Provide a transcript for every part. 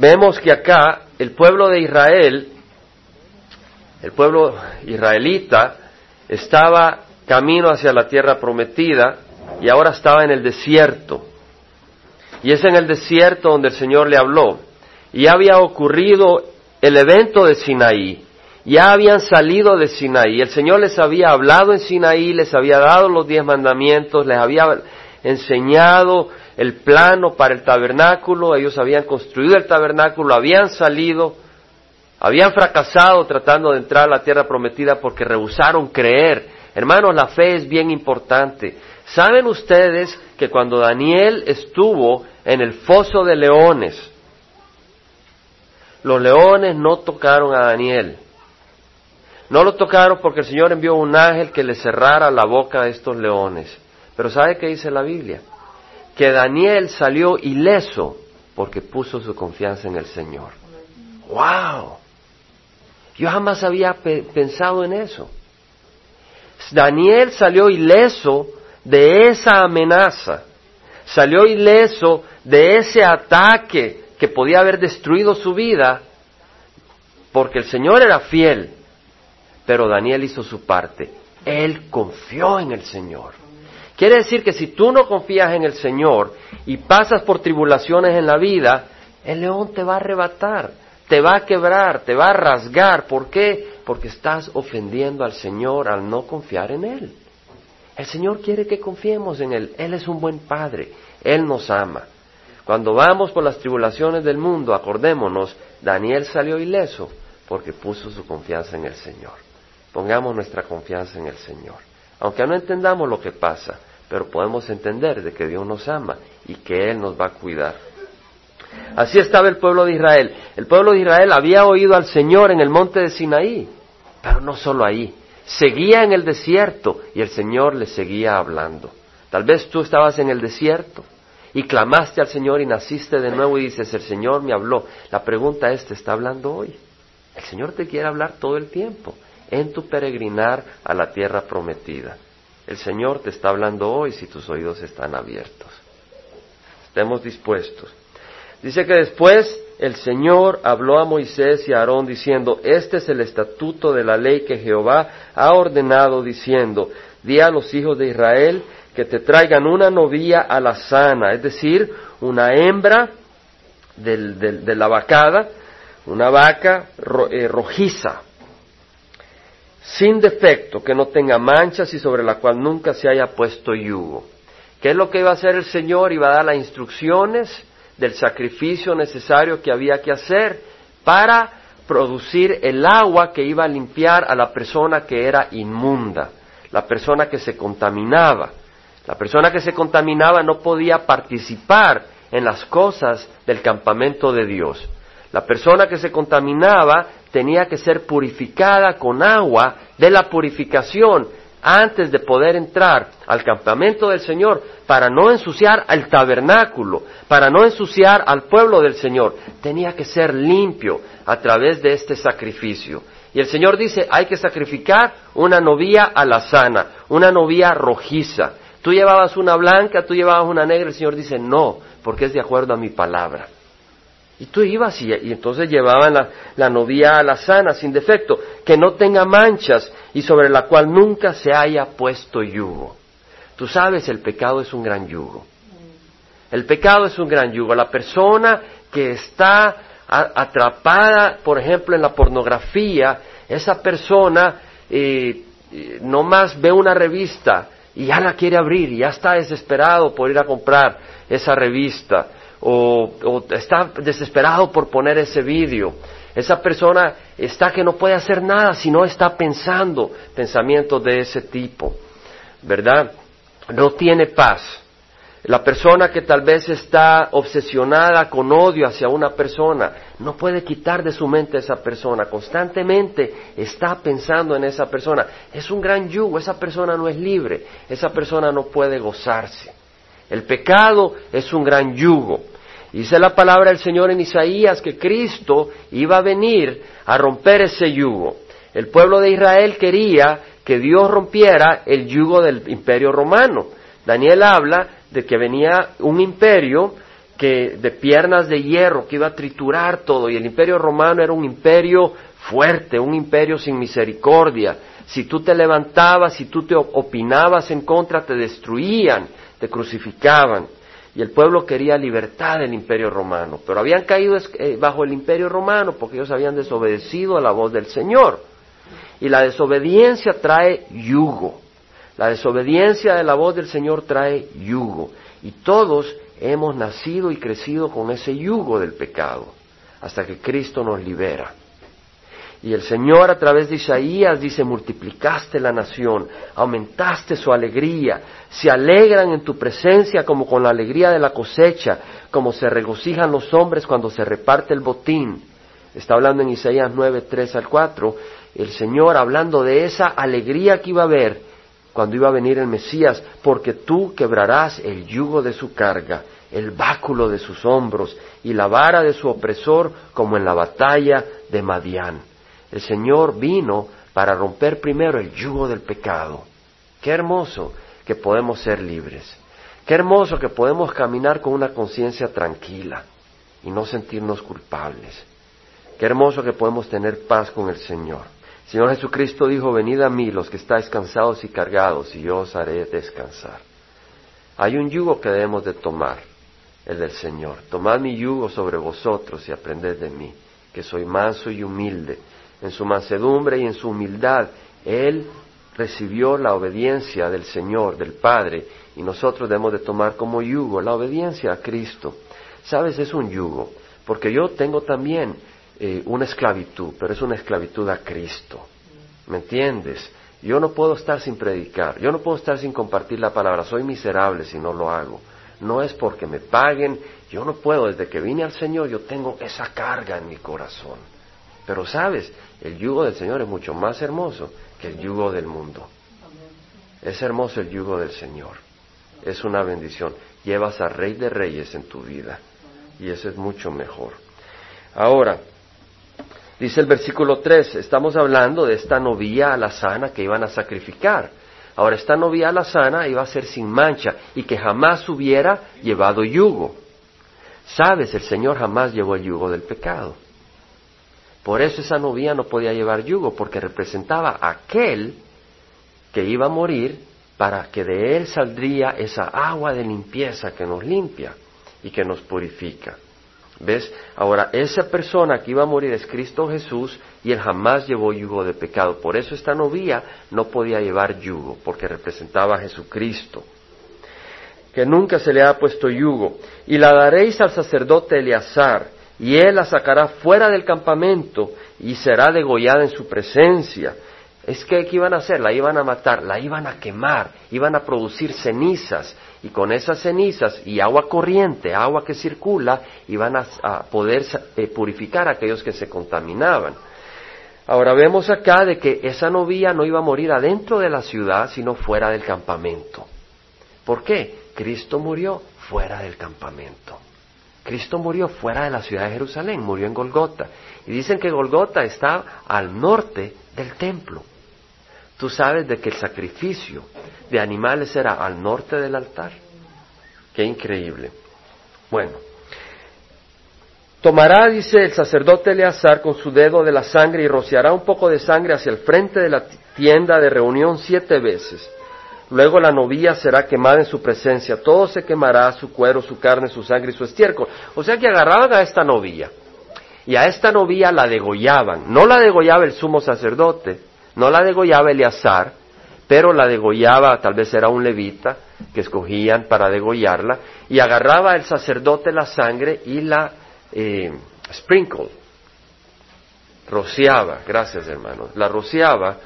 vemos que acá el pueblo de Israel, el pueblo israelita, estaba camino hacia la tierra prometida y ahora estaba en el desierto. Y es en el desierto donde el Señor le habló. Y había ocurrido el evento de Sinaí. Ya habían salido de Sinaí. El Señor les había hablado en Sinaí, les había dado los diez mandamientos, les había enseñado el plano para el tabernáculo. Ellos habían construido el tabernáculo, habían salido, habían fracasado tratando de entrar a la tierra prometida porque rehusaron creer. Hermanos, la fe es bien importante. ¿Saben ustedes que cuando Daniel estuvo en el foso de leones, los leones no tocaron a Daniel. No lo tocaron porque el Señor envió un ángel que le cerrara la boca a estos leones. Pero ¿sabe qué dice la Biblia? Que Daniel salió ileso porque puso su confianza en el Señor. ¡Wow! Yo jamás había pensado en eso. Daniel salió ileso de esa amenaza, salió ileso de ese ataque que podía haber destruido su vida, porque el Señor era fiel, pero Daniel hizo su parte. Él confió en el Señor. Quiere decir que si tú no confías en el Señor y pasas por tribulaciones en la vida, el león te va a arrebatar, te va a quebrar, te va a rasgar. ¿Por qué? Porque estás ofendiendo al Señor al no confiar en Él. El Señor quiere que confiemos en Él. Él es un buen Padre. Él nos ama. Cuando vamos por las tribulaciones del mundo, acordémonos, Daniel salió ileso porque puso su confianza en el Señor. Pongamos nuestra confianza en el Señor. Aunque no entendamos lo que pasa, pero podemos entender de que Dios nos ama y que Él nos va a cuidar. Así estaba el pueblo de Israel. El pueblo de Israel había oído al Señor en el monte de Sinaí, pero no solo ahí. Seguía en el desierto y el Señor le seguía hablando. Tal vez tú estabas en el desierto y clamaste al Señor y naciste de nuevo y dices, el Señor me habló. La pregunta es, ¿te está hablando hoy? El Señor te quiere hablar todo el tiempo en tu peregrinar a la tierra prometida. El Señor te está hablando hoy si tus oídos están abiertos. Estemos dispuestos. Dice que después el Señor habló a Moisés y a Aarón diciendo, este es el estatuto de la ley que Jehová ha ordenado diciendo, di a los hijos de Israel que te traigan una novilla a la sana, es decir, una hembra de la vacada, una vaca eh, rojiza, sin defecto, que no tenga manchas y sobre la cual nunca se haya puesto yugo. ¿Qué es lo que iba a hacer el Señor? Iba a dar las instrucciones del sacrificio necesario que había que hacer para producir el agua que iba a limpiar a la persona que era inmunda, la persona que se contaminaba. La persona que se contaminaba no podía participar en las cosas del campamento de Dios. La persona que se contaminaba tenía que ser purificada con agua de la purificación antes de poder entrar al campamento del Señor para no ensuciar al tabernáculo, para no ensuciar al pueblo del Señor. Tenía que ser limpio a través de este sacrificio. Y el Señor dice, hay que sacrificar una novia sana, una novia rojiza. Tú llevabas una blanca, tú llevabas una negra, el Señor dice, no, porque es de acuerdo a mi palabra. Y tú ibas y, entonces llevaban la, la novia a la sana, sin defecto, que no tenga manchas y sobre la cual nunca se haya puesto yugo. Tú sabes, el pecado es un gran yugo. El pecado es un gran yugo. La persona que está atrapada, por ejemplo, en la pornografía, esa persona eh, eh, no más ve una revista y ya la quiere abrir y ya está desesperado por ir a comprar esa revista o, está desesperado por poner ese vídeo. Esa persona está que no puede hacer nada si no está pensando pensamientos de ese tipo, ¿verdad? No tiene paz. La persona que tal vez está obsesionada con odio hacia una persona, no puede quitar de su mente a esa persona, constantemente está pensando en esa persona. Es un gran yugo, esa persona no es libre, esa persona no puede gozarse. El pecado es un gran yugo. Dice la palabra del Señor en Isaías que Cristo iba a venir a romper ese yugo. El pueblo de Israel quería que Dios rompiera el yugo del imperio romano. Daniel habla de que venía un imperio que de piernas de hierro que iba a triturar todo y el imperio romano era un imperio fuerte, un imperio sin misericordia. Si tú te levantabas, si tú te opinabas en contra, te destruían, te crucificaban. Y el pueblo quería libertad del imperio romano, pero habían caído eh, bajo el imperio romano porque ellos habían desobedecido a la voz del Señor. Y la desobediencia trae yugo. La desobediencia de la voz del Señor trae yugo. Y todos hemos nacido y crecido con ese yugo del pecado, hasta que Cristo nos libera. Y el Señor a través de Isaías dice, multiplicaste la nación, aumentaste su alegría, se alegran en tu presencia como con la alegría de la cosecha, como se regocijan los hombres cuando se reparte el botín. Está hablando en Isaías 9, 3 al 4, el Señor hablando de esa alegría que iba a haber cuando iba a venir el Mesías, porque tú quebrarás el yugo de su carga, el báculo de sus hombros y la vara de su opresor como en la batalla de Madián. El Señor vino para romper primero el yugo del pecado. Qué hermoso que podemos ser libres. Qué hermoso que podemos caminar con una conciencia tranquila y no sentirnos culpables. Qué hermoso que podemos tener paz con el Señor. Señor Jesucristo dijo, venid a mí los que estáis cansados y cargados, y yo os haré descansar. Hay un yugo que debemos de tomar, el del Señor. Tomad mi yugo sobre vosotros y aprended de mí, que soy manso y humilde, en su mansedumbre y en su humildad, Él recibió la obediencia del Señor, del Padre, y nosotros debemos de tomar como yugo la obediencia a Cristo. Sabes, es un yugo, porque yo tengo también eh, una esclavitud, pero es una esclavitud a Cristo. ¿Me entiendes? Yo no puedo estar sin predicar, yo no puedo estar sin compartir la palabra, soy miserable si no lo hago. No es porque me paguen, yo no puedo, desde que vine al Señor yo tengo esa carga en mi corazón. Pero sabes, el yugo del Señor es mucho más hermoso que el yugo del mundo. Es hermoso el yugo del Señor. Es una bendición. Llevas a Rey de Reyes en tu vida. Y eso es mucho mejor. Ahora, dice el versículo 3, estamos hablando de esta novia alazana que iban a sacrificar. Ahora, esta novia alazana iba a ser sin mancha y que jamás hubiera llevado yugo. Sabes, el Señor jamás llevó el yugo del pecado. Por eso esa novia no podía llevar yugo, porque representaba aquel que iba a morir para que de él saldría esa agua de limpieza que nos limpia y que nos purifica. ¿Ves? Ahora, esa persona que iba a morir es Cristo Jesús y él jamás llevó yugo de pecado. Por eso esta novia no podía llevar yugo, porque representaba a Jesucristo. Que nunca se le ha puesto yugo. Y la daréis al sacerdote Eleazar, y él la sacará fuera del campamento y será degollada en su presencia. Es que, ¿qué iban a hacer? La iban a matar, la iban a quemar, iban a producir cenizas y con esas cenizas y agua corriente, agua que circula, iban a, poder eh, purificar a aquellos que se contaminaban. Ahora vemos acá de que esa novia no iba a morir adentro de la ciudad, sino fuera del campamento. ¿Por qué? Cristo murió fuera del campamento. Cristo murió fuera de la ciudad de Jerusalén, murió en Golgota. Y dicen que Golgota está al norte del templo. Tú sabes de que el sacrificio de animales era al norte del altar. Qué increíble. Bueno, tomará, dice el sacerdote Eleazar, con su dedo de la sangre y rociará un poco de sangre hacia el frente de la tienda de reunión siete veces Luego la novia será quemada en su presencia. Todo se quemará, su cuero, su carne, su sangre y su estiércol. O sea que agarraban a esta novia. Y a esta novia la degollaban. No la degollaba el sumo sacerdote, no la degollaba Eleazar, pero la degollaba, tal vez era un levita que escogían para degollarla, y agarraba el sacerdote la sangre y la eh, sprinkle, rociaba, gracias hermanos, la rociaba,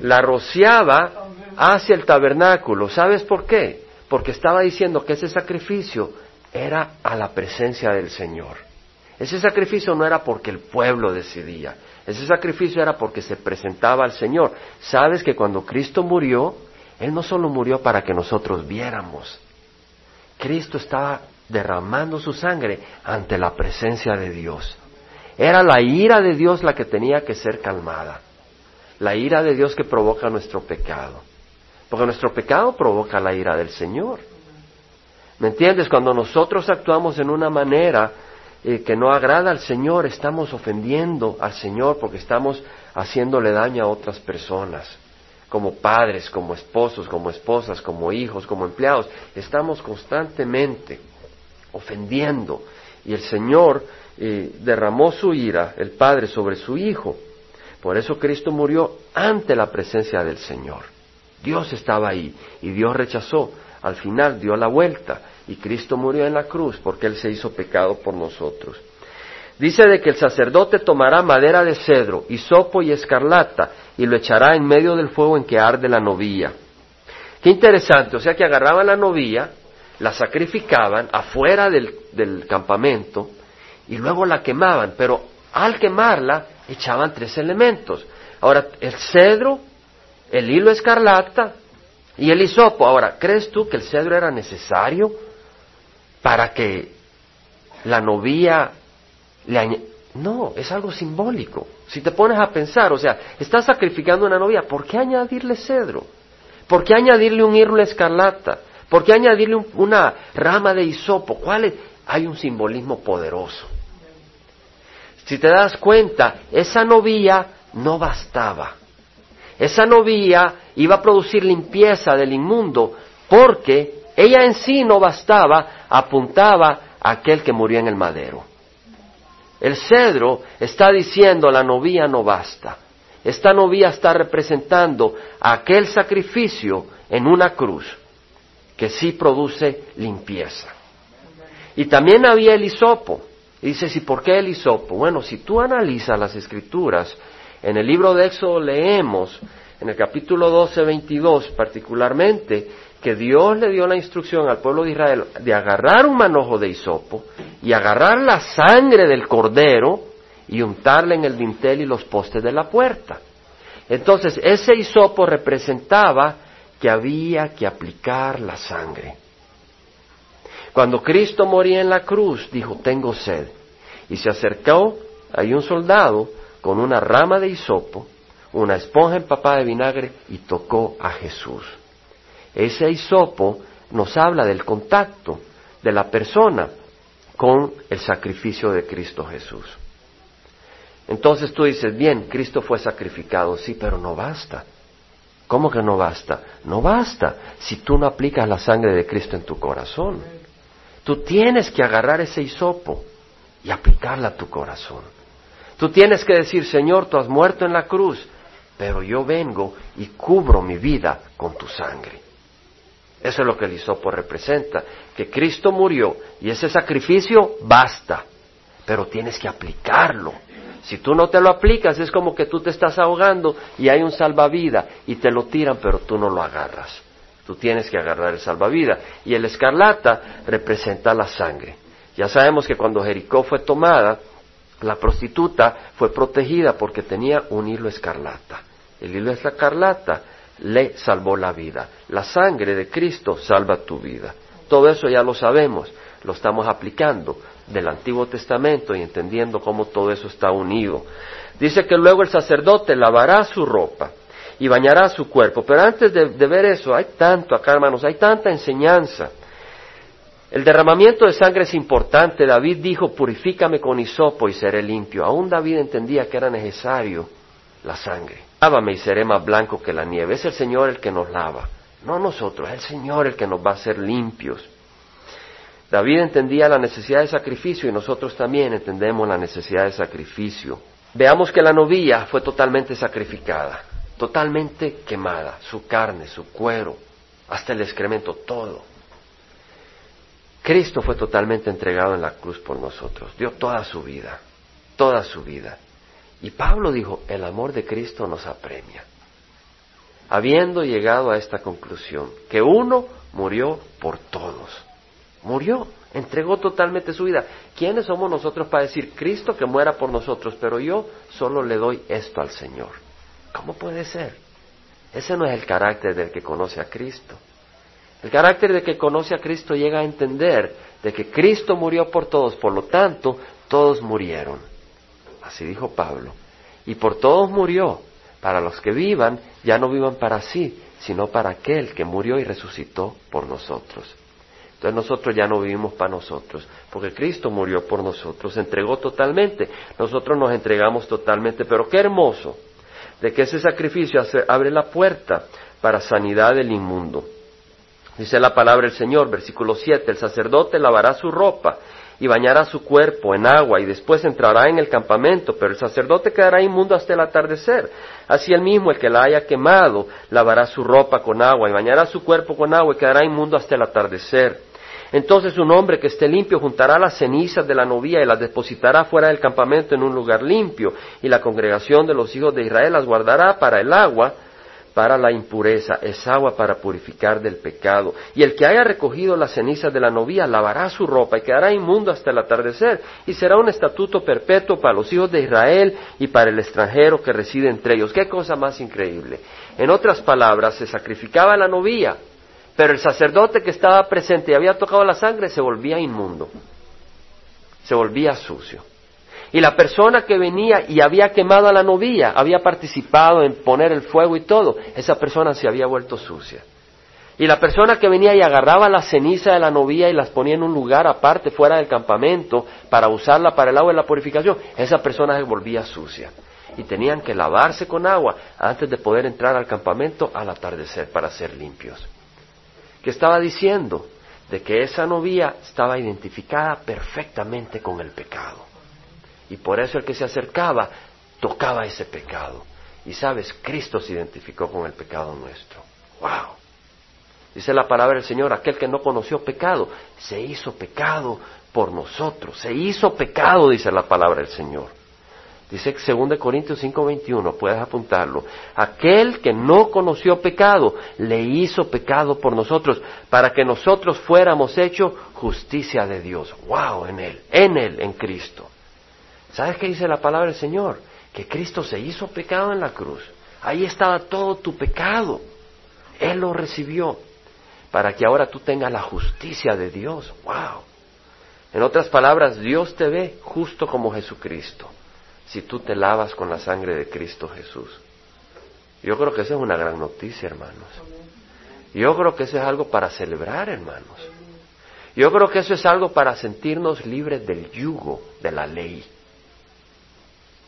la rociaba hacia el tabernáculo. ¿Sabes por qué? Porque estaba diciendo que ese sacrificio era a la presencia del Señor. Ese sacrificio no era porque el pueblo decidía, ese sacrificio era porque se presentaba al Señor. Sabes que cuando Cristo murió, Él no solo murió para que nosotros viéramos, Cristo estaba derramando su sangre ante la presencia de Dios. Era la ira de Dios la que tenía que ser calmada, la ira de Dios que provoca nuestro pecado. Porque nuestro pecado provoca la ira del Señor. ¿Me entiendes? Cuando nosotros actuamos en una manera eh, que no agrada al Señor, estamos ofendiendo al Señor porque estamos haciéndole daño a otras personas, como padres, como esposos, como esposas, como hijos, como empleados. Estamos constantemente ofendiendo. Y el Señor eh, derramó su ira, el Padre, sobre su Hijo. Por eso Cristo murió ante la presencia del Señor. Dios estaba ahí y Dios rechazó. Al final dio la vuelta y Cristo murió en la cruz porque Él se hizo pecado por nosotros. Dice de que el sacerdote tomará madera de cedro, hisopo y escarlata y lo echará en medio del fuego en que arde la novilla. Qué interesante, o sea que agarraban la novilla, la sacrificaban afuera del, del campamento y luego la quemaban, pero al quemarla echaban tres elementos. Ahora, el cedro, el hilo escarlata y el hisopo. Ahora, ¿crees tú que el cedro era necesario para que la novia le No, es algo simbólico. Si te pones a pensar, o sea, estás sacrificando una novia, ¿por qué añadirle cedro? ¿Por qué añadirle un hilo escarlata? ¿Por qué añadirle una rama de hisopo? ¿Cuál es? Hay un simbolismo poderoso. Si te das cuenta, esa novia no bastaba. Esa novia iba a producir limpieza del inmundo porque ella en sí no bastaba, apuntaba a aquel que murió en el madero. El cedro está diciendo la novia no basta. Esta novia está representando aquel sacrificio en una cruz que sí produce limpieza. Y también había el hisopo. Y dices, ¿y por qué el hisopo? Bueno, si tú analizas las escrituras, en el libro de Éxodo leemos, en el capítulo 12, 22 particularmente, que Dios le dio la instrucción al pueblo de Israel de agarrar un manojo de hisopo y agarrar la sangre del cordero y untarla en el dintel y los postes de la puerta. Entonces, ese hisopo representaba que había que aplicar la sangre. Cuando Cristo moría en la cruz, dijo, tengo sed. Y se acercó, hay un soldado con una rama de hisopo, una esponja empapada de vinagre y tocó a Jesús. Ese hisopo nos habla del contacto de la persona con el sacrificio de Cristo Jesús. Entonces tú dices, bien, Cristo fue sacrificado, sí, pero no basta. ¿Cómo que no basta? No basta si tú no aplicas la sangre de Cristo en tu corazón. Tú tienes que agarrar ese hisopo y aplicarla a tu corazón. Tú tienes que decir, Señor, tú has muerto en la cruz, pero yo vengo y cubro mi vida con tu sangre. Eso es lo que el hisopo representa, que Cristo murió y ese sacrificio basta, pero tienes que aplicarlo. Si tú no te lo aplicas es como que tú te estás ahogando y hay un salvavidas y te lo tiran, pero tú no lo agarras. Tú tienes que agarrar el salvavidas. Y el escarlata representa la sangre. Ya sabemos que cuando Jericó fue tomada, la prostituta fue protegida porque tenía un hilo escarlata. El hilo escarlata le salvó la vida. La sangre de Cristo salva tu vida. Todo eso ya lo sabemos, lo estamos aplicando del Antiguo Testamento y entendiendo cómo todo eso está unido. Dice que luego el sacerdote lavará su ropa y bañará su cuerpo. Pero antes de, ver eso, hay tanto acá, hermanos, hay tanta enseñanza. El derramamiento de sangre es importante. David dijo, purifícame con hisopo y seré limpio. Aún David entendía que era necesario la sangre. Lávame y seré más blanco que la nieve. Es el Señor el que nos lava. No nosotros, es el Señor el que nos va a hacer limpios. David entendía la necesidad de sacrificio y nosotros también entendemos la necesidad de sacrificio. Veamos que la novilla fue totalmente sacrificada totalmente quemada, su carne, su cuero, hasta el excremento, todo. Cristo fue totalmente entregado en la cruz por nosotros, dio toda su vida, toda su vida. Y Pablo dijo, el amor de Cristo nos apremia. Habiendo llegado a esta conclusión, que uno murió por todos, murió, entregó totalmente su vida. ¿Quiénes somos nosotros para decir, Cristo que muera por nosotros, pero yo solo le doy esto al Señor? ¿Cómo puede ser? Ese no es el carácter del que conoce a Cristo. El carácter de que conoce a Cristo llega a entender de que Cristo murió por todos, por lo tanto, todos murieron. Así dijo Pablo. Y por todos murió. Para los que vivan, ya no vivan para sí, sino para aquel que murió y resucitó por nosotros. Entonces nosotros ya no vivimos para nosotros, porque Cristo murió por nosotros, entregó totalmente, nosotros nos entregamos totalmente, pero qué hermoso de que ese sacrificio abre la puerta para sanidad del inmundo. Dice la palabra del Señor, versículo 7, el sacerdote lavará su ropa y bañará su cuerpo en agua y después entrará en el campamento, pero el sacerdote quedará inmundo hasta el atardecer. Así el mismo, el que la haya quemado, lavará su ropa con agua y bañará su cuerpo con agua y quedará inmundo hasta el atardecer. Entonces un hombre que esté limpio juntará las cenizas de la novia y las depositará fuera del campamento en un lugar limpio, y la congregación de los hijos de Israel las guardará para el agua, para la impureza, es agua para purificar del pecado. Y el que haya recogido las cenizas de la novia lavará su ropa y quedará inmundo hasta el atardecer, y será un estatuto perpetuo para los hijos de Israel y para el extranjero que reside entre ellos. Qué cosa más increíble. En otras palabras, se sacrificaba la novia, pero el sacerdote que estaba presente y había tocado la sangre se volvía inmundo, se volvía sucio. Y la persona que venía y había quemado a la novia, había participado en poner el fuego y todo, esa persona se había vuelto sucia. Y la persona que venía y agarraba la ceniza de la novia y las ponía en un lugar aparte, fuera del campamento, para usarla para el agua de la purificación, esa persona se volvía sucia. Y tenían que lavarse con agua antes de poder entrar al campamento al atardecer para ser limpios que estaba diciendo de que esa novia estaba identificada perfectamente con el pecado. Y por eso el que se acercaba tocaba ese pecado. Y sabes, Cristo se identificó con el pecado nuestro. ¡Wow! Dice la palabra del Señor, aquel que no conoció pecado, se hizo pecado por nosotros. Se hizo pecado, dice la palabra del Señor. Dice 2 Corintios 5:21, puedes apuntarlo. Aquel que no conoció pecado, le hizo pecado por nosotros, para que nosotros fuéramos hechos justicia de Dios. ¡Wow! En Él, en Él, en Cristo. ¿Sabes qué dice la palabra del Señor? Que Cristo se hizo pecado en la cruz. Ahí estaba todo tu pecado. Él lo recibió, para que ahora tú tengas la justicia de Dios. ¡Wow! En otras palabras, Dios te ve justo como Jesucristo si tú te lavas con la sangre de Cristo Jesús. Yo creo que esa es una gran noticia, hermanos. Yo creo que eso es algo para celebrar, hermanos. Yo creo que eso es algo para sentirnos libres del yugo de la ley.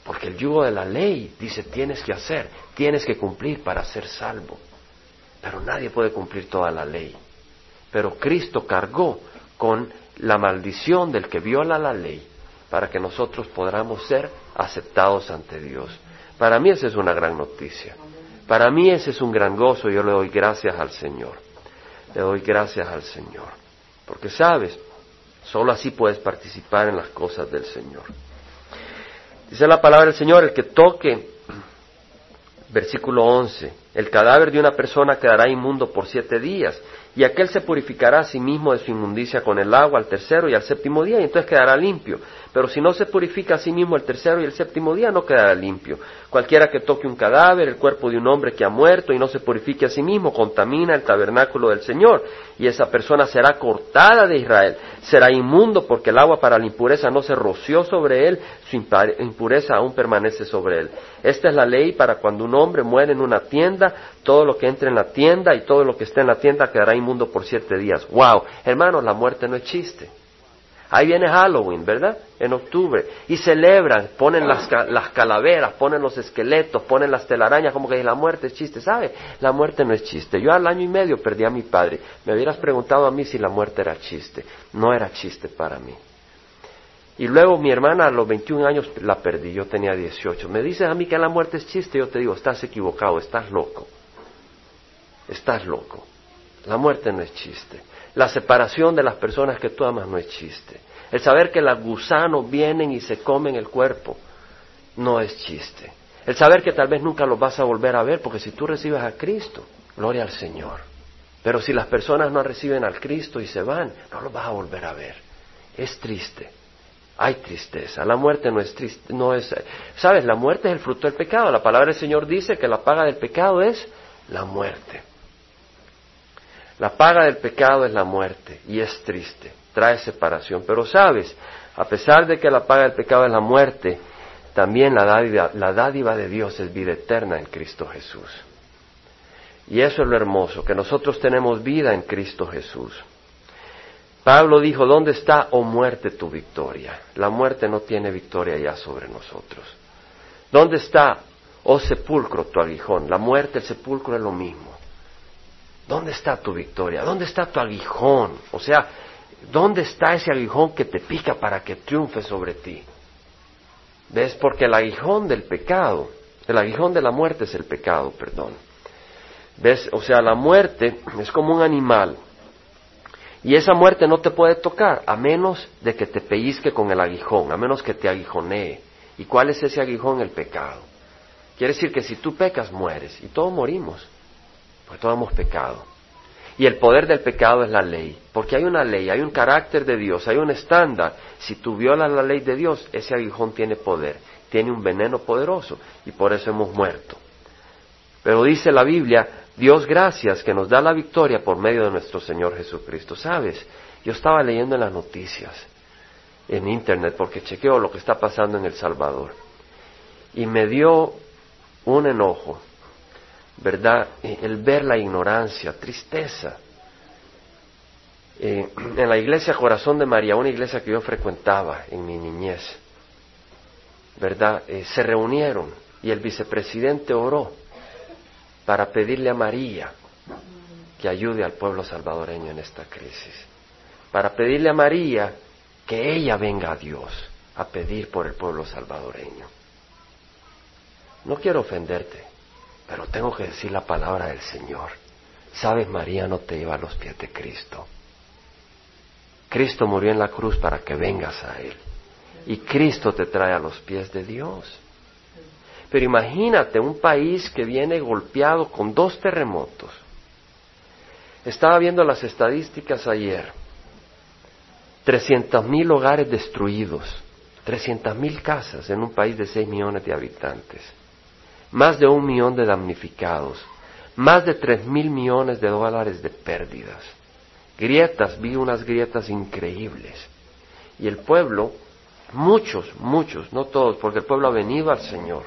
Porque el yugo de la ley dice tienes que hacer, tienes que cumplir para ser salvo. Pero nadie puede cumplir toda la ley. Pero Cristo cargó con la maldición del que viola la ley para que nosotros podamos ser aceptados ante Dios. Para mí esa es una gran noticia. Para mí ese es un gran gozo yo le doy gracias al Señor. Le doy gracias al Señor. Porque sabes, solo así puedes participar en las cosas del Señor. Dice la palabra del Señor, el que toque, versículo 11, el cadáver de una persona quedará inmundo por siete días y aquel se purificará a sí mismo de su inmundicia con el agua al tercero y al séptimo día, y entonces quedará limpio. Pero si no se purifica a sí mismo el tercero y el séptimo día, no quedará limpio. Cualquiera que toque un cadáver, el cuerpo de un hombre que ha muerto y no se purifique a sí mismo, contamina el tabernáculo del Señor, y esa persona será cortada de Israel. Será inmundo porque el agua para la impureza no se roció sobre él, su impureza aún permanece sobre él. Esta es la ley para cuando un hombre muere en una tienda, todo lo que entre en la tienda y todo lo que esté en la tienda quedará inmundo por siete días. ¡Wow! Hermanos, la muerte no es chiste. Ahí viene Halloween, ¿verdad? En octubre. Y celebran, ponen las, las, calaveras, ponen los esqueletos, ponen las telarañas, como que la muerte es chiste. ¿Sabe? La muerte no es chiste. Yo al año y medio perdí a mi padre. Me hubieras preguntado a mí si la muerte era chiste. No era chiste para mí. Y luego mi hermana a los 21 años la perdí, yo tenía 18. Me dices a mí que la muerte es chiste, yo te digo, estás equivocado, estás loco. Estás loco. La muerte no es chiste. La separación de las personas que tú amas no es chiste. El saber que los gusanos vienen y se comen el cuerpo no es chiste. El saber que tal vez nunca los vas a volver a ver, porque si tú recibes a Cristo, gloria al Señor. Pero si las personas no reciben al Cristo y se van, no los vas a volver a ver. Es triste. Hay tristeza. La muerte no es triste, no es, sabes, la muerte es el fruto del pecado. La palabra del Señor dice que la paga del pecado es la muerte. La paga del pecado es la muerte y es triste, trae separación. Pero sabes, a pesar de que la paga del pecado es la muerte, también la dádiva, la dádiva de Dios es vida eterna en Cristo Jesús. Y eso es lo hermoso, que nosotros tenemos vida en Cristo Jesús. Pablo dijo, ¿dónde está, oh muerte, tu victoria? La muerte no tiene victoria ya sobre nosotros. ¿Dónde está, oh sepulcro, tu aguijón? La muerte, el sepulcro es lo mismo. ¿Dónde está tu victoria? ¿Dónde está tu aguijón? O sea, ¿dónde está ese aguijón que te pica para que triunfe sobre ti? ¿Ves? Porque el aguijón del pecado, el aguijón de la muerte es el pecado, perdón. ¿Ves? O sea, la muerte es como un animal y esa muerte no te puede tocar a menos de que te pellizque con el aguijón, a menos que te aguijonee. ¿Y cuál es ese aguijón? El pecado. Quiere decir que si tú pecas, mueres. Y todos morimos. Porque todos hemos pecado. Y el poder del pecado es la ley. Porque hay una ley, hay un carácter de Dios, hay un estándar. Si tú violas la ley de Dios, ese aguijón tiene poder, tiene un veneno poderoso. Y por eso hemos muerto. Pero dice la Biblia, Dios gracias que nos da la victoria por medio de nuestro Señor Jesucristo. ¿Sabes? Yo estaba leyendo en las noticias, en Internet, porque chequeo lo que está pasando en El Salvador. Y me dio un enojo, ¿verdad? El ver la ignorancia, tristeza. Eh, en la iglesia Corazón de María, una iglesia que yo frecuentaba en mi niñez, ¿verdad? Eh, se reunieron y el vicepresidente oró para pedirle a María que ayude al pueblo salvadoreño en esta crisis, para pedirle a María que ella venga a Dios a pedir por el pueblo salvadoreño. No quiero ofenderte, pero tengo que decir la palabra del Señor. Sabes, María no te lleva a los pies de Cristo. Cristo murió en la cruz para que vengas a Él. Y Cristo te trae a los pies de Dios. Pero imagínate un país que viene golpeado con dos terremotos. Estaba viendo las estadísticas ayer. 300.000 mil hogares destruidos, 300.000 mil casas en un país de 6 millones de habitantes, más de un millón de damnificados, más de 3 mil millones de dólares de pérdidas. Grietas, vi unas grietas increíbles. Y el pueblo, muchos, muchos, no todos, porque el pueblo ha venido al Señor,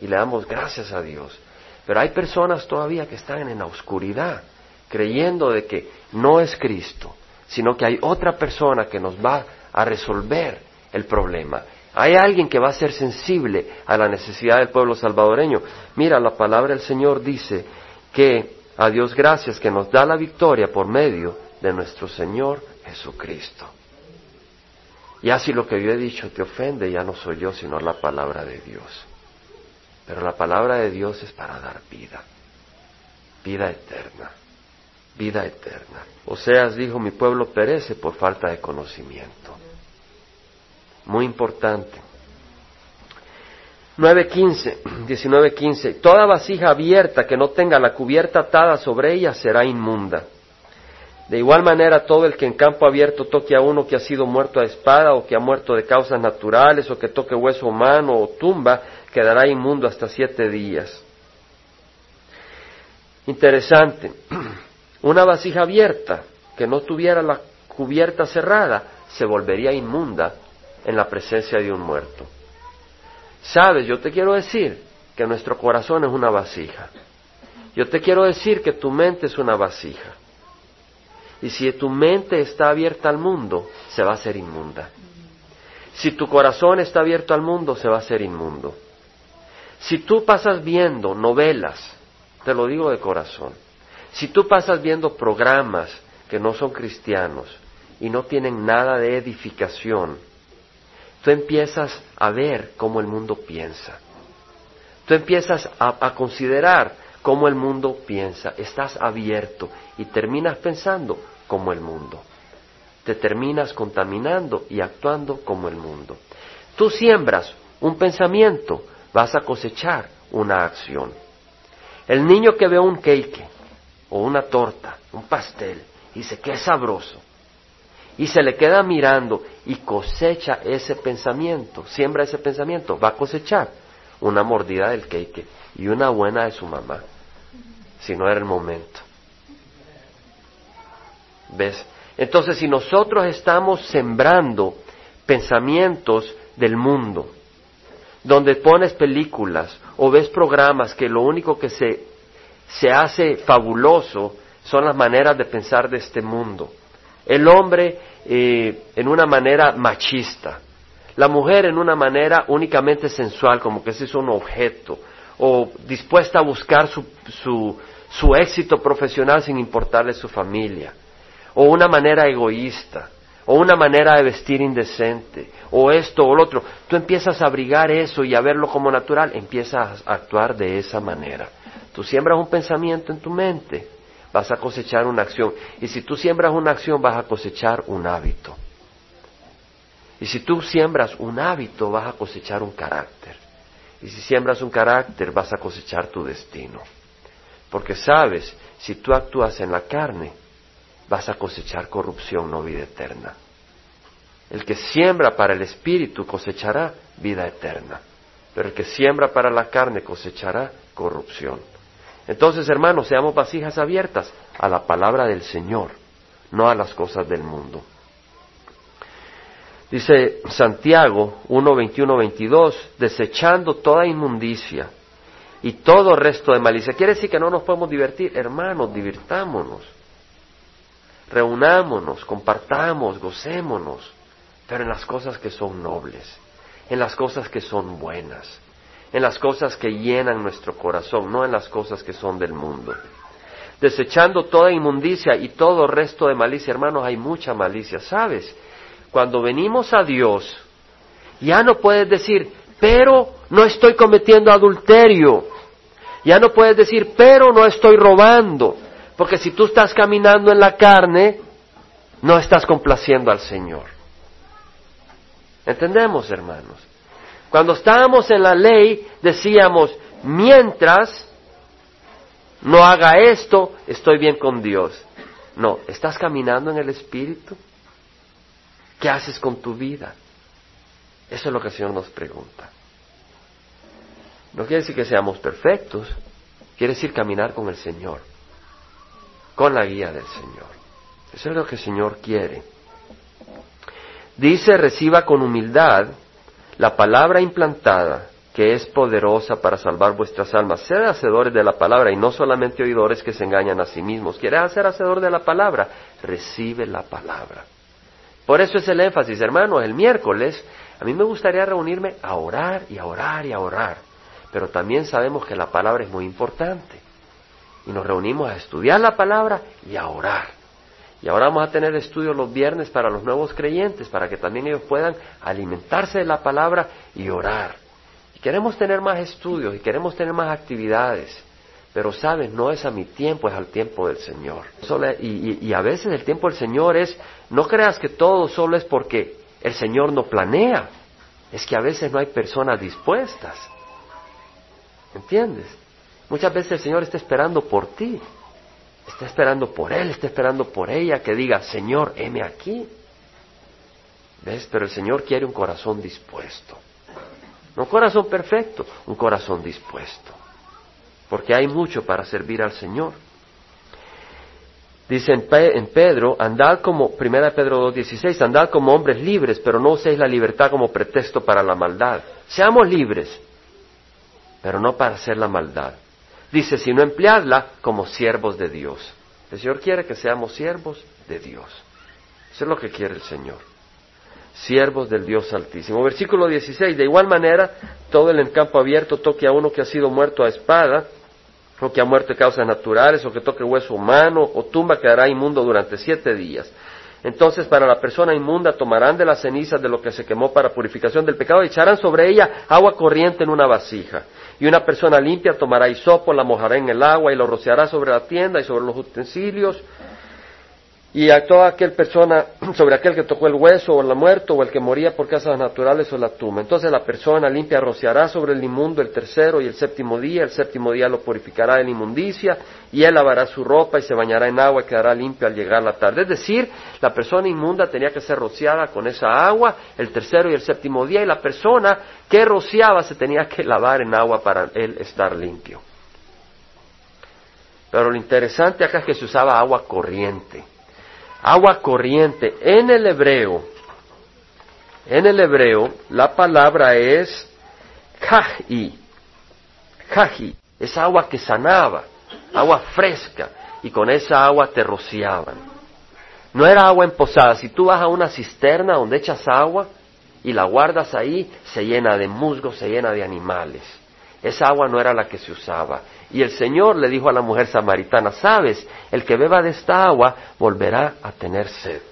y le damos gracias a Dios. Pero hay personas todavía que están en la oscuridad, creyendo de que no es Cristo, sino que hay otra persona que nos va a resolver el problema. Hay alguien que va a ser sensible a la necesidad del pueblo salvadoreño. Mira, la palabra del Señor dice que a Dios gracias que nos da la victoria por medio de nuestro Señor Jesucristo. Y así lo que yo he dicho te ofende, ya no soy yo, sino la palabra de Dios. Pero la palabra de Dios es para dar vida, vida eterna, vida eterna. Oseas dijo, mi pueblo perece por falta de conocimiento. Muy importante. 9.15, 19.15. Toda vasija abierta que no tenga la cubierta atada sobre ella será inmunda. De igual manera, todo el que en campo abierto toque a uno que ha sido muerto a espada o que ha muerto de causas naturales o que toque hueso humano o tumba quedará inmundo hasta siete días. Interesante. Una vasija abierta que no tuviera la cubierta cerrada se volvería inmunda en la presencia de un muerto. Sabes, yo te quiero decir que nuestro corazón es una vasija. Yo te quiero decir que tu mente es una vasija. Y si tu mente está abierta al mundo, se va a hacer inmunda. Si tu corazón está abierto al mundo, se va a hacer inmundo. Si tú pasas viendo novelas, te lo digo de corazón, si tú pasas viendo programas que no son cristianos y no tienen nada de edificación, tú empiezas a ver cómo el mundo piensa. Tú empiezas a, considerar cómo el mundo piensa. Estás abierto y terminas pensando como el mundo. Te terminas contaminando y actuando como el mundo. Tú siembras un pensamiento, vas a cosechar una acción. El niño que ve un cake o una torta, un pastel, dice es sabroso, y se le queda mirando y cosecha ese pensamiento, siembra ese pensamiento, va a cosechar una mordida del cake y una buena de su mamá, si no era el momento. ¿Ves? Entonces, si nosotros estamos sembrando pensamientos del mundo, donde pones películas o ves programas que lo único que se, hace fabuloso son las maneras de pensar de este mundo. El hombre eh, en una manera machista, la mujer en una manera únicamente sensual, como que ese es un objeto, o dispuesta a buscar su, su, su éxito profesional sin importarle su familia, o una manera egoísta, o una manera de vestir indecente, o esto o lo otro. Tú empiezas a abrigar eso y a verlo como natural, empiezas a actuar de esa manera. Tú siembras un pensamiento en tu mente, vas a cosechar una acción. Y si tú siembras una acción, vas a cosechar un hábito. Y si tú siembras un hábito, vas a cosechar un carácter. Y si siembras un carácter, vas a cosechar tu destino. Porque sabes, si tú actúas en la carne, vas a cosechar corrupción, no vida eterna. El que siembra para el espíritu cosechará vida eterna, pero el que siembra para la carne cosechará corrupción. Entonces, hermanos, seamos vasijas abiertas a la palabra del Señor, no a las cosas del mundo. Dice Santiago 1, 21, 22, desechando toda inmundicia y todo resto de malicia. Quiere decir que no nos podemos divertir. Hermanos, divirtámonos. Reunámonos, compartamos, gocémonos, pero en las cosas que son nobles, en las cosas que son buenas, en las cosas que llenan nuestro corazón, no en las cosas que son del mundo. Desechando toda inmundicia y todo resto de malicia, hermanos, hay mucha malicia, ¿sabes? Cuando venimos a Dios, ya no puedes decir, pero no estoy cometiendo adulterio. Ya no puedes decir, pero no estoy robando. Porque si tú estás caminando en la carne, no estás complaciendo al Señor. ¿Entendemos, hermanos? Cuando estábamos en la ley, decíamos, mientras no haga esto, estoy bien con Dios. No, ¿estás caminando en el Espíritu? ¿Qué haces con tu vida? Eso es lo que el Señor nos pregunta. No quiere decir que seamos perfectos, quiere decir caminar con el Señor, con la guía del Señor. Eso es lo que el Señor quiere. Dice, reciba con humildad la palabra implantada, que es poderosa para salvar vuestras almas. Sed hacedores de la palabra y no solamente oidores que se engañan a sí mismos. ¿Quieres ser hacedor de la palabra? Recibe la palabra. Por eso es el énfasis, hermanos, el miércoles a mí me gustaría reunirme a orar y a orar y a orar, pero también sabemos que la palabra es muy importante. Y nos reunimos a estudiar la palabra y a orar. Y ahora vamos a tener estudios los viernes para los nuevos creyentes, para que también ellos puedan alimentarse de la palabra y orar. Y queremos tener más estudios y queremos tener más actividades. Pero sabes, no es a mi tiempo, es al tiempo del Señor. y, a veces el tiempo del Señor es, no creas que todo solo es porque el Señor no planea, es que a veces no hay personas dispuestas. ¿Entiendes? Muchas veces el Señor está esperando por ti, está esperando por Él, está esperando por ella que diga, Señor, heme aquí. ¿Ves? Pero el Señor quiere un corazón dispuesto. No un corazón perfecto, un corazón dispuesto porque hay mucho para servir al Señor. Dice en, Pedro, andad como, primera Pedro 2.16, andad como hombres libres, pero no uséis la libertad como pretexto para la maldad. Seamos libres, pero no para hacer la maldad. Dice, sino empleadla como siervos de Dios. El Señor quiere que seamos siervos de Dios. Eso es lo que quiere el Señor. Siervos del Dios Altísimo. Versículo 16. De igual manera, todo el campo abierto toque a uno que ha sido muerto a espada o que ha muerto de causas naturales, o que toque hueso humano, o tumba quedará inmundo durante siete días. Entonces para la persona inmunda tomarán de las cenizas de lo que se quemó para purificación del pecado y echarán sobre ella agua corriente en una vasija. Y una persona limpia tomará hisopo, la mojará en el agua y lo rociará sobre la tienda y sobre los utensilios y a toda aquel persona, sobre aquel que tocó el hueso o el muerto o el que moría por causas naturales o la tumba. Entonces la persona limpia rociará sobre el inmundo el tercero y el séptimo día, el séptimo día lo purificará de inmundicia y él lavará su ropa y se bañará en agua y quedará limpio al llegar la tarde. Es decir, la persona inmunda tenía que ser rociada con esa agua el tercero y el séptimo día y la persona que rociaba se tenía que lavar en agua para él estar limpio. Pero lo interesante acá es que se usaba agua corriente agua corriente. En el hebreo, en el hebreo, la palabra es kaji. Kaji es agua que sanaba, agua fresca, y con esa agua te rociaban. No era agua emposada. Si tú vas a una cisterna donde echas agua y la guardas ahí, se llena de musgo, se llena de animales. Esa agua no era la que se usaba. Y el Señor le dijo a la mujer samaritana, sabes, el que beba de esta agua volverá a tener sed.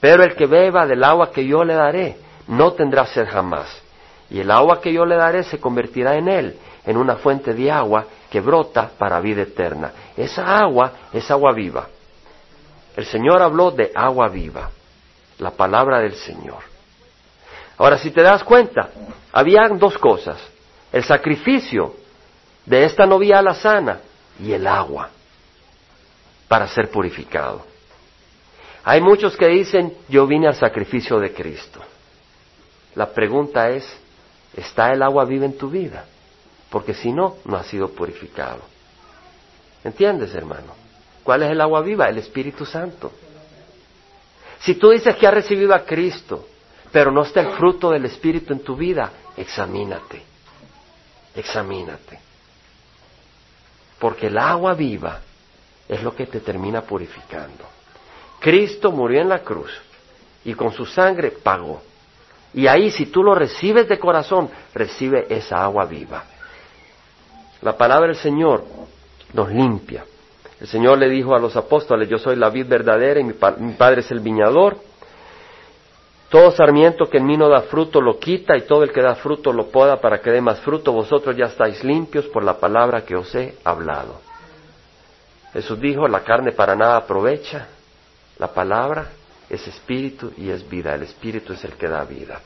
Pero el que beba del agua que yo le daré, no tendrá sed jamás. Y el agua que yo le daré se convertirá en él, en una fuente de agua que brota para vida eterna. Esa agua es agua viva. El Señor habló de agua viva, la palabra del Señor. Ahora, si te das cuenta, habían dos cosas, el sacrificio de esta novia la sana y el agua para ser purificado. Hay muchos que dicen, yo vine al sacrificio de Cristo. La pregunta es, ¿está el agua viva en tu vida? Porque si no, no ha sido purificado. ¿Entiendes, hermano? ¿Cuál es el agua viva? El Espíritu Santo. Si tú dices que has recibido a Cristo, pero no está el fruto del Espíritu en tu vida, examínate. Examínate. Porque el agua viva es lo que te termina purificando. Cristo murió en la cruz y con su sangre pagó. Y ahí si tú lo recibes de corazón, recibe esa agua viva. La palabra del Señor nos limpia. El Señor le dijo a los apóstoles, yo soy la vid verdadera y mi, Padre es el viñador. Todo sarmiento que en mí no da fruto lo quita y todo el que da fruto lo poda para que dé más fruto. Vosotros ya estáis limpios por la palabra que os he hablado. Jesús dijo, la carne para nada aprovecha. La palabra es espíritu y es vida. El espíritu es el que da vida.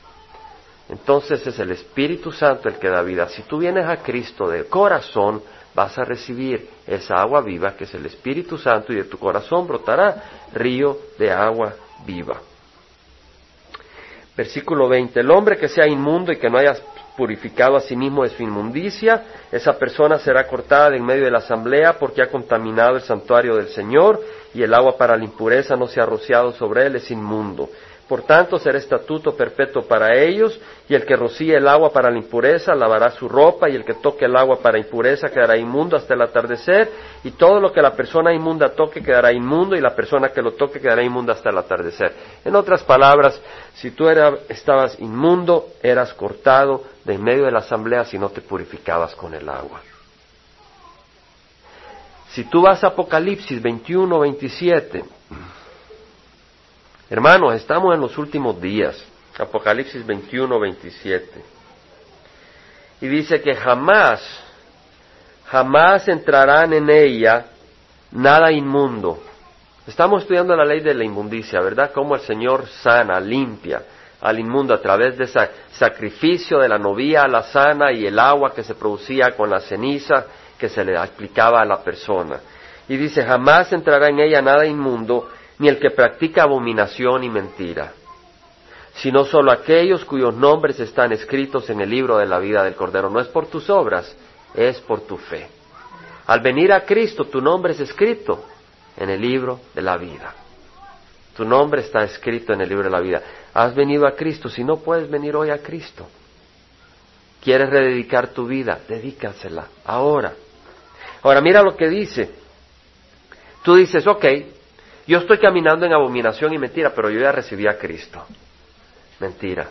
Entonces es el Espíritu Santo el que da vida. Si tú vienes a Cristo de corazón, vas a recibir esa agua viva que es el Espíritu Santo y de tu corazón brotará río de agua viva. Versículo 20. El hombre que sea inmundo y que no haya purificado a sí mismo de su inmundicia, esa persona será cortada de en medio de la asamblea porque ha contaminado el santuario del Señor y el agua para la impureza no se ha rociado sobre él, es inmundo. Por tanto, será estatuto perpetuo para ellos, y el que rocíe el agua para la impureza lavará su ropa, y el que toque el agua para impureza quedará inmundo hasta el atardecer, y todo lo que la persona inmunda toque quedará inmundo, y la persona que lo toque quedará inmunda hasta el atardecer. En otras palabras, si tú estabas inmundo, eras cortado de en medio de la asamblea si no te purificabas con el agua. Si tú vas a Apocalipsis 21, 27, Hermanos, estamos en los últimos días. Apocalipsis 21, 27. Y dice que jamás, jamás entrarán en ella nada inmundo. Estamos estudiando la ley de la inmundicia, ¿verdad? Cómo el Señor sana, limpia al inmundo a través de ese sacrificio de la novia a la sana y el agua que se producía con la ceniza que se le aplicaba a la persona. Y dice, jamás entrará en ella nada inmundo, ni el que practica abominación y mentira, sino solo aquellos cuyos nombres están escritos en el libro de la vida del Cordero. No es por tus obras, es por tu fe. Al venir a Cristo, tu nombre es escrito en el libro de la vida. Tu nombre está escrito en el libro de la vida. Has venido a Cristo, si no puedes venir hoy a Cristo. ¿Quieres rededicar tu vida? Dedícasela ahora. Ahora mira lo que dice. Tú dices, ok, yo estoy caminando en abominación y mentira, pero yo ya recibí a Cristo. Mentira.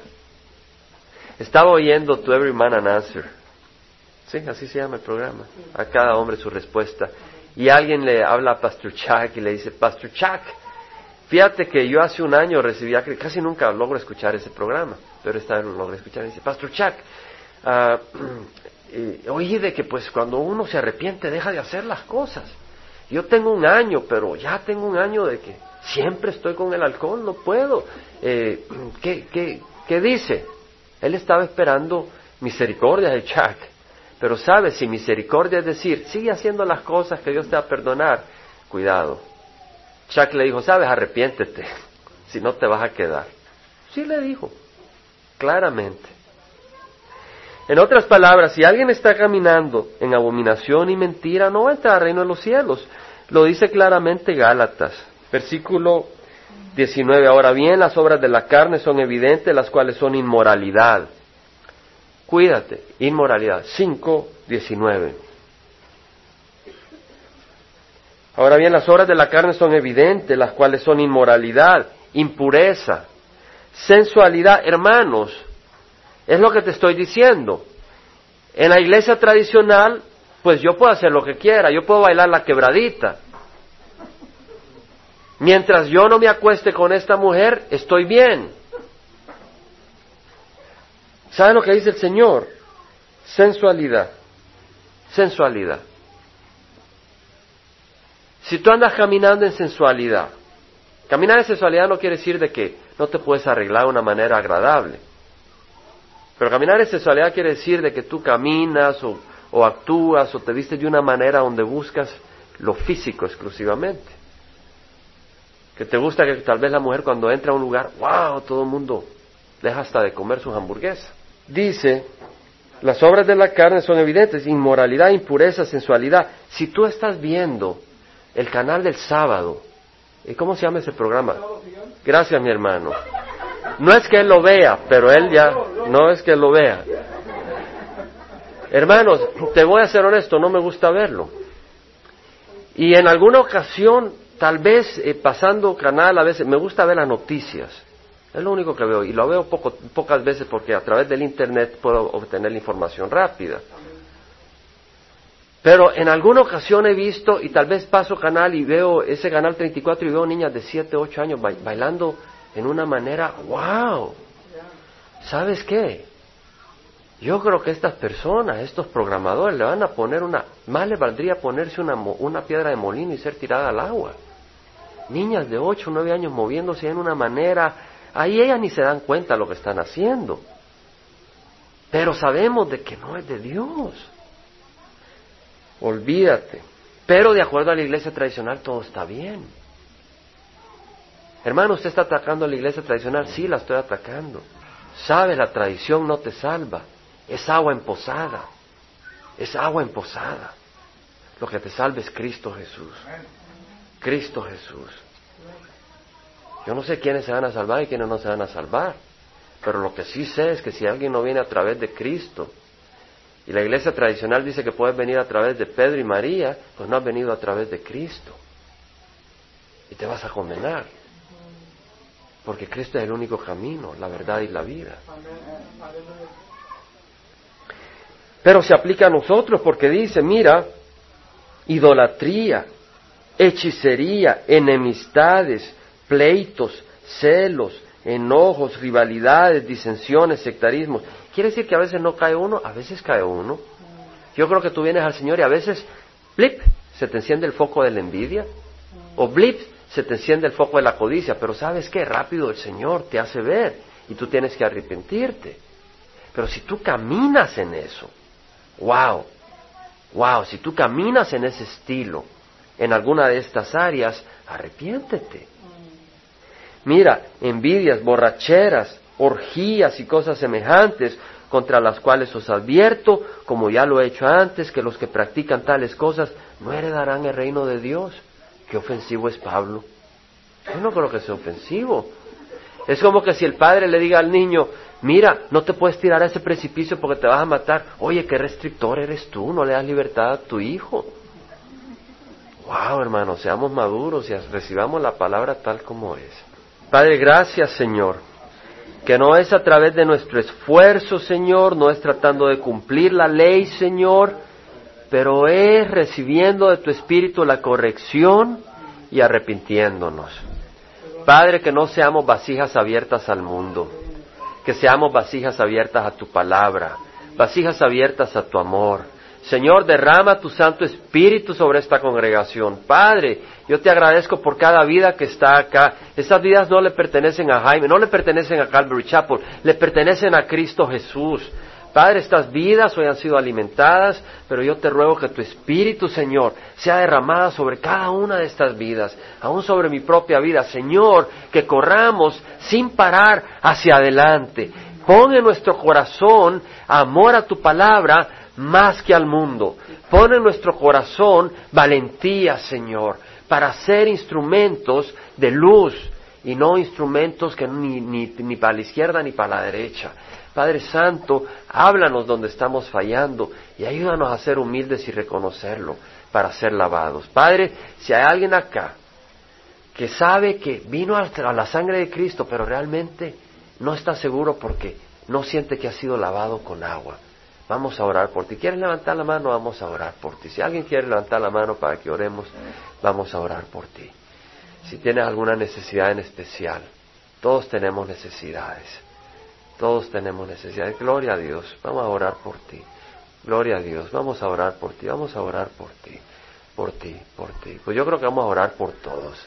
Estaba oyendo To Every Man an Answer. Sí, así se llama el programa. A cada hombre su respuesta. Y alguien le habla a Pastor Chuck y le dice, Pastor Chuck, fíjate que yo hace un año recibí a Cristo. Casi nunca logro escuchar ese programa, pero esta vez lo logro escuchar. Y dice, Pastor Chuck, uh, oí de que pues cuando uno se arrepiente deja de hacer las cosas. Yo tengo un año, pero ya tengo un año de que siempre estoy con el alcohol, no puedo. Eh, ¿qué, dice? Él estaba esperando misericordia de Chuck. Pero sabes, si misericordia es decir, sigue haciendo las cosas que Dios te va a perdonar, cuidado. Chuck le dijo, sabes, arrepiéntete, si no te vas a quedar. Sí le dijo, claramente. En otras palabras, si alguien está caminando en abominación y mentira, no va a entrar al reino de los cielos. Lo dice claramente Gálatas, versículo 19. Ahora bien, las obras de la carne son evidentes, las cuales son inmoralidad. Cuídate, inmoralidad. 5, 19. Ahora bien, las obras de la carne son evidentes, las cuales son inmoralidad, impureza, sensualidad. Hermanos, es lo que te estoy diciendo. En la iglesia tradicional, pues yo puedo hacer lo que quiera, yo puedo bailar la quebradita. Mientras yo no me acueste con esta mujer, estoy bien. ¿Saben lo que dice el Señor? Sensualidad. Sensualidad. Si tú andas caminando en sensualidad, caminar en sensualidad no quiere decir de que no te puedes arreglar de una manera agradable. Pero caminar en sensualidad quiere decir de que tú caminas o, actúas o te vistes de una manera donde buscas lo físico exclusivamente. Que te gusta que tal vez la mujer cuando entra a un lugar, wow, todo el mundo deja hasta de comer sus hamburguesas. Dice, las obras de la carne son evidentes, inmoralidad, impureza, sensualidad. Si tú estás viendo el canal del sábado, ¿y cómo se llama ese programa? Gracias, mi hermano. No es que él lo vea, pero él ya, no es que él lo vea. Hermanos, te voy a ser honesto, no me gusta verlo. Y en alguna ocasión, tal vez eh, pasando canal, a veces me gusta ver las noticias. Es lo único que veo. Y lo veo poco, pocas veces porque a través del Internet puedo obtener la información rápida. Pero en alguna ocasión he visto, y tal vez paso canal y veo ese canal 34 y veo niñas de 7, 8 años bailando en una manera, wow. ¿Sabes qué? Yo creo que estas personas, estos programadores, le van a poner una, más le valdría ponerse una, una piedra de molino y ser tirada al agua. Niñas de 8, 9 años moviéndose en una manera, ahí ellas ni se dan cuenta lo que están haciendo. Pero sabemos de que no es de Dios. Olvídate. Pero de acuerdo a la iglesia tradicional todo está bien. Hermano, ¿usted está atacando a la iglesia tradicional? Sí, la estoy atacando. Sabe, la tradición no te salva. Es agua emposada. Es agua emposada. Lo que te salva es Cristo Jesús. Cristo Jesús. Yo no sé quiénes se van a salvar y quiénes no se van a salvar. Pero lo que sí sé es que si alguien no viene a través de Cristo, y la iglesia tradicional dice que puedes venir a través de Pedro y María, pues no has venido a través de Cristo. Y te vas a condenar. Porque Cristo es el único camino, la verdad y la vida. Pero se aplica a nosotros porque dice, mira, idolatría, hechicería, enemistades, pleitos, celos, enojos, rivalidades, disensiones, sectarismos. ¿Quiere decir que a veces no cae uno? A veces cae uno. Yo creo que tú vienes al Señor y a veces, blip, se te enciende el foco de la envidia. O blip, se te enciende el foco de la codicia. Pero sabes qué? Rápido el Señor te hace ver y tú tienes que arrepentirte. Pero si tú caminas en eso, wow, wow, si tú caminas en ese estilo, en alguna de estas áreas, arrepiéntete. Mira, envidias, borracheras, orgías y cosas semejantes, contra las cuales os advierto, como ya lo he hecho antes, que los que practican tales cosas no heredarán el reino de Dios. Qué ofensivo es Pablo. Yo no creo que sea ofensivo. Es como que si el padre le diga al niño, mira, no te puedes tirar a ese precipicio porque te vas a matar. Oye, qué restrictor eres tú, no le das libertad a tu hijo. Wow, hermano, seamos maduros y recibamos la palabra tal como es. Padre, gracias, Señor que no es a través de nuestro esfuerzo, Señor, no es tratando de cumplir la ley, Señor, pero es recibiendo de tu Espíritu la corrección y arrepintiéndonos. Padre, que no seamos vasijas abiertas al mundo, que seamos vasijas abiertas a tu palabra, vasijas abiertas a tu amor, Señor, derrama tu Santo Espíritu sobre esta congregación. Padre, yo te agradezco por cada vida que está acá. Estas vidas no le pertenecen a Jaime, no le pertenecen a Calvary Chapel, le pertenecen a Cristo Jesús. Padre, estas vidas hoy han sido alimentadas, pero yo te ruego que tu Espíritu, Señor, sea derramada sobre cada una de estas vidas, aún sobre mi propia vida. Señor, que corramos sin parar hacia adelante. Pon en nuestro corazón amor a tu palabra, más que al mundo. Pon en nuestro corazón valentía, Señor, para ser instrumentos de luz y no instrumentos que ni, ni, ni para la izquierda ni para la derecha. Padre Santo, háblanos donde estamos fallando y ayúdanos a ser humildes y reconocerlo para ser lavados. Padre, si hay alguien acá que sabe que vino a la sangre de Cristo, pero realmente no está seguro porque no siente que ha sido lavado con agua. Vamos a orar por ti. ¿Quieres levantar la mano? Vamos a orar por ti. Si alguien quiere levantar la mano para que oremos, vamos a orar por ti. Si tienes alguna necesidad en especial, todos tenemos necesidades. Todos tenemos necesidades. Gloria a Dios. Vamos a orar por ti. Gloria a Dios. Vamos a orar por ti. Vamos a orar por ti por ti, por ti. Pues yo creo que vamos a orar por todos,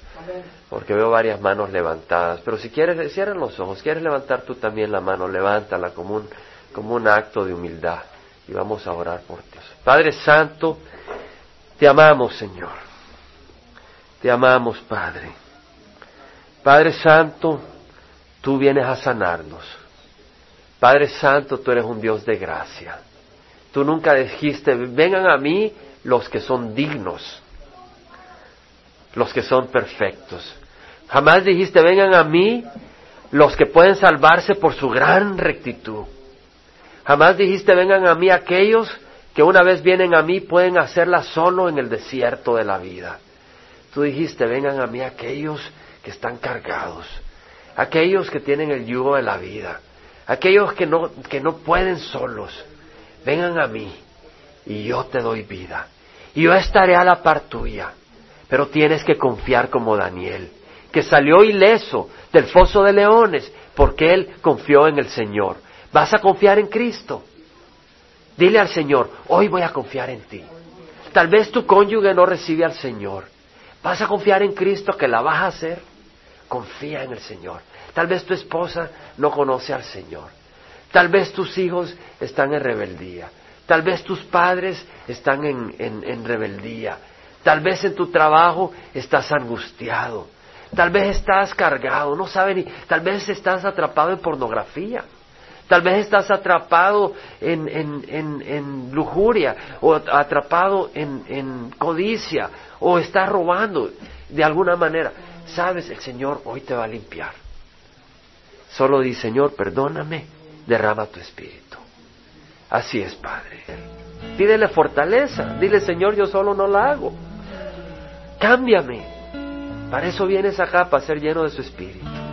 porque veo varias manos levantadas. Pero si quieres, cierren los ojos. ¿Quieres levantar tú también la mano? Levántala como un, como un acto de humildad y vamos a orar por ti. Padre Santo, te amamos, Señor. Te amamos, Padre. Padre Santo, tú vienes a sanarnos. Padre Santo, tú eres un Dios de gracia. Tú nunca dijiste, vengan a mí los que son dignos, los que son perfectos. Jamás dijiste, vengan a mí los que pueden salvarse por su gran rectitud. Jamás dijiste, vengan a mí aquellos que una vez vienen a mí pueden hacerla solo en el desierto de la vida. Tú dijiste, vengan a mí aquellos que están cargados, aquellos que tienen el yugo de la vida, aquellos que no, que no pueden solos. Vengan a mí y yo te doy vida y yo estaré a la par tuya. Pero tienes que confiar como Daniel, que salió ileso del foso de leones porque él confió en el Señor. ¿Vas a confiar en Cristo? Dile al Señor, hoy voy a confiar en ti. Tal vez tu cónyuge no recibe al Señor. ¿Vas a confiar en Cristo que la vas a hacer? Confía en el Señor. Tal vez tu esposa no conoce al Señor. Tal vez tus hijos están en rebeldía. Tal vez tus padres están en, rebeldía. Tal vez en tu trabajo estás angustiado. Tal vez estás cargado, no sabes ni. Tal vez estás atrapado en pornografía. Tal vez estás atrapado en, en lujuria o atrapado en, codicia o estás robando de alguna manera. Sabes, el Señor hoy te va a limpiar. Solo di, Señor, perdóname, derrama tu espíritu. Así es, Padre. Pídele fortaleza. Dile, Señor, yo solo no la hago. Cámbiame. Para eso vienes acá, para ser lleno de su espíritu.